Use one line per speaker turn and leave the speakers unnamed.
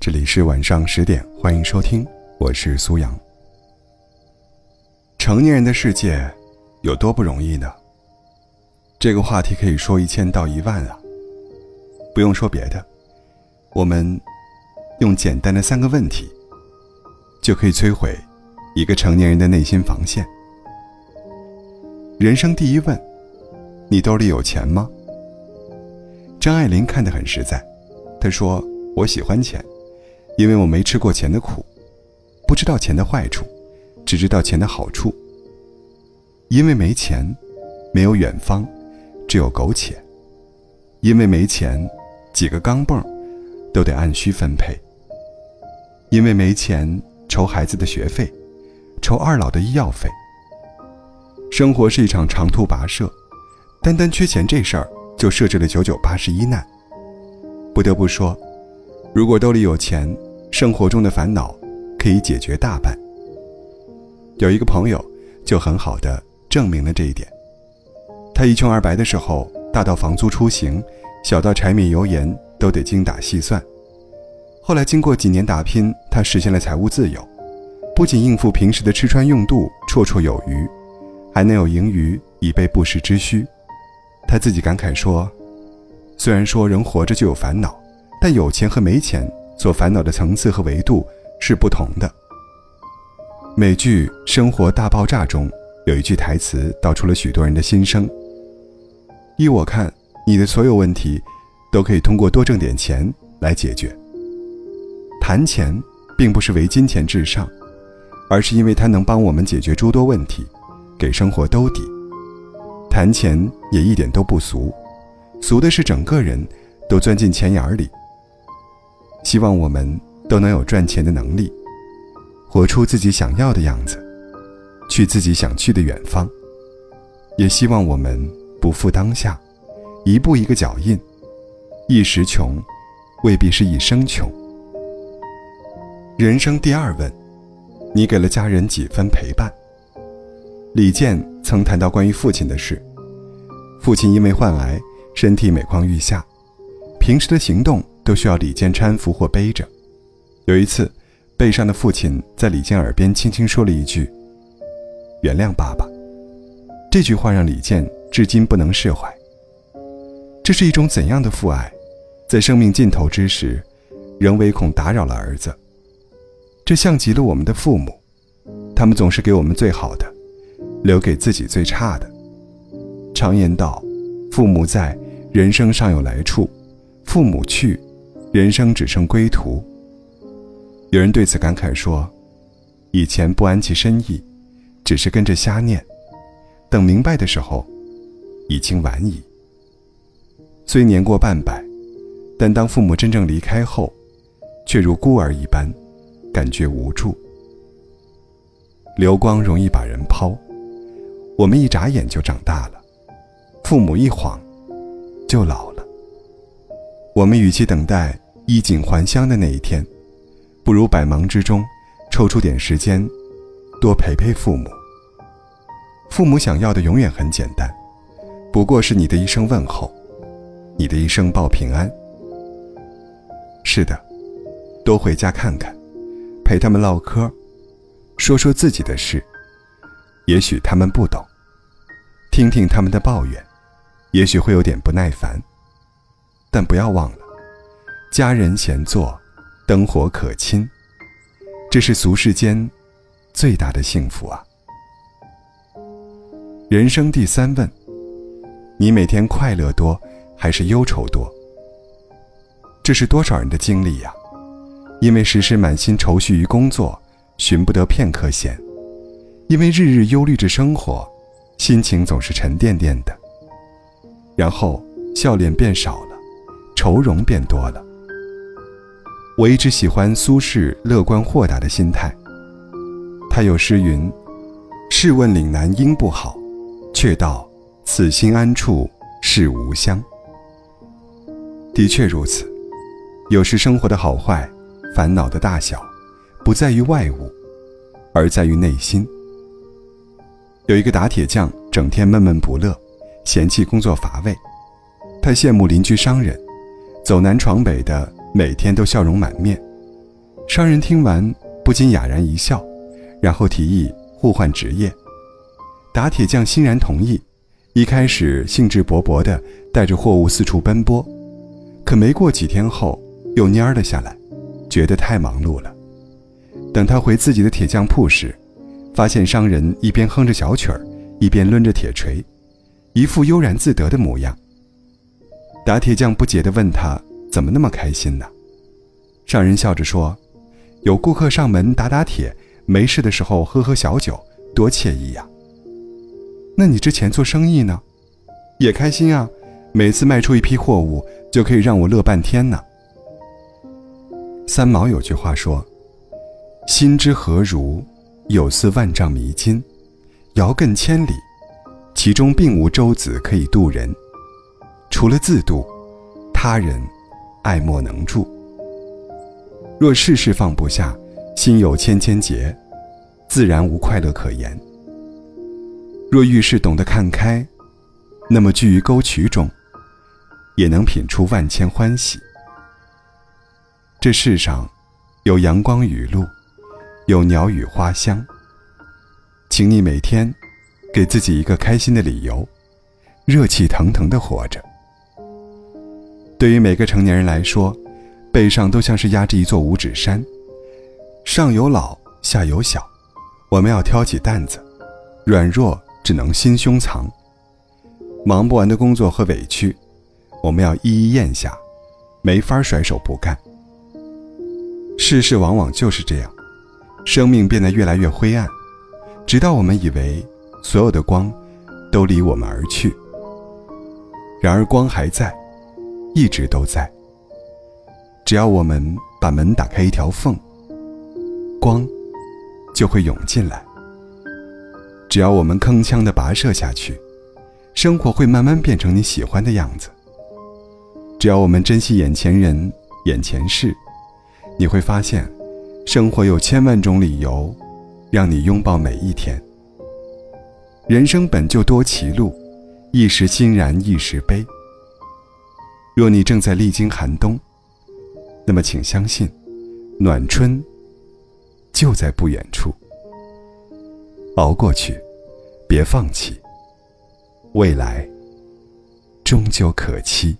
这里是晚上十点，欢迎收听，我是苏阳。成年人的世界有多不容易呢？这个话题可以说一千道一万啊！不用说别的，我们用简单的三个问题，就可以摧毁一个成年人的内心防线。人生第一问：你兜里有钱吗？张爱玲看得很实在，她说：“我喜欢钱。”因为我没吃过钱的苦，不知道钱的坏处，只知道钱的好处。因为没钱，没有远方，只有苟且。因为没钱，几个钢镚都得按需分配。因为没钱，筹孩子的学费，筹二老的医药费。生活是一场长途跋涉，单单缺钱这事儿就设置了九九八十一难。不得不说，如果兜里有钱，生活中的烦恼可以解决大半。有一个朋友就很好的证明了这一点。他一穷二白的时候，大到房租出行，小到柴米油盐都得精打细算。后来经过几年打拼，他实现了财务自由，不仅应付平时的吃穿用度绰绰有余，还能有盈余以备不时之需。他自己感慨说：“虽然说人活着就有烦恼，但有钱和没钱。”所烦恼的层次和维度是不同的。美剧《生活大爆炸》中有一句台词道出了许多人的心声：依我看，你的所有问题都可以通过多挣点钱来解决。谈钱并不是为金钱至上，而是因为它能帮我们解决诸多问题，给生活兜底。谈钱也一点都不俗，俗的是整个人都钻进钱眼里。希望我们都能有赚钱的能力，活出自己想要的样子，去自己想去的远方。也希望我们不负当下，一步一个脚印。一时穷，未必是一生穷。人生第二问：你给了家人几分陪伴？李健曾谈到关于父亲的事，父亲因为患癌，身体每况愈下，平时的行动。都需要李健搀扶或背着。有一次，背上的父亲在李健耳边轻轻说了一句：“原谅爸爸。”这句话让李健至今不能释怀。这是一种怎样的父爱，在生命尽头之时，仍唯恐打扰了儿子？这像极了我们的父母，他们总是给我们最好的，留给自己最差的。常言道：“父母在，人生尚有来处；父母去。”人生只剩归途。有人对此感慨说：“以前不谙其深意，只是跟着瞎念，等明白的时候，已经晚矣。虽年过半百，但当父母真正离开后，却如孤儿一般，感觉无助。流光容易把人抛，我们一眨眼就长大了，父母一晃，就老了。”我们与其等待衣锦还乡的那一天，不如百忙之中抽出点时间，多陪陪父母。父母想要的永远很简单，不过是你的一声问候，你的一声报平安。是的，多回家看看，陪他们唠嗑，说说自己的事。也许他们不懂，听听他们的抱怨，也许会有点不耐烦。但不要忘了，家人闲坐，灯火可亲，这是俗世间最大的幸福啊！人生第三问：你每天快乐多还是忧愁多？这是多少人的经历呀？因为时时满心愁绪于工作，寻不得片刻闲；因为日日忧虑着生活，心情总是沉甸甸的。然后笑脸变少了。愁容变多了。我一直喜欢苏轼乐观豁达的心态。他有诗云：“试问岭南应不好，却道此心安处是吾乡。”的确如此。有时生活的好坏、烦恼的大小，不在于外物，而在于内心。有一个打铁匠，整天闷闷不乐，嫌弃工作乏味。他羡慕邻居商人。走南闯北的，每天都笑容满面，商人听完不禁哑然一笑，然后提议互换职业。打铁匠欣然同意，一开始兴致勃勃地带着货物四处奔波，可没过几天后又蔫了下来，觉得太忙碌了。等他回自己的铁匠铺时，发现商人一边哼着小曲儿，一边抡着铁锤，一副悠然自得的模样。打铁匠不解地问他：“怎么那么开心呢？”商人笑着说：“有顾客上门打打铁，没事的时候喝喝小酒，多惬意呀。”那你之前做生意呢？也开心啊，每次卖出一批货物，就可以让我乐半天呢。三毛有句话说：“心之何如，有似万丈迷津，遥亘千里，其中并无舟子可以渡人。除了自渡，他人爱莫能助。若事事放不下，心有千千结，自然无快乐可言。若遇事懂得看开，那么居于沟渠中，也能品出万千欢喜。”这世上，有阳光雨露，有鸟语花香。请你每天，给自己一个开心的理由，热气腾腾的活着。对于每个成年人来说，背上都像是压着一座五指山，上有老，下有小，我们要挑起担子，软弱只能心胸藏。忙不完的工作和委屈，我们要一一咽下，没法甩手不干。世事往往就是这样，生命变得越来越灰暗，直到我们以为所有的光都离我们而去。然而光还在，一直都在。只要我们把门打开一条缝，光就会涌进来。只要我们铿锵地跋涉下去，生活会慢慢变成你喜欢的样子。只要我们珍惜眼前人、眼前事。你会发现，生活有千万种理由，让你拥抱每一天。人生本就多歧路，一时欣然一时悲。若你正在历经寒冬，那么请相信，暖春就在不远处。熬过去，别放弃，未来终究可期。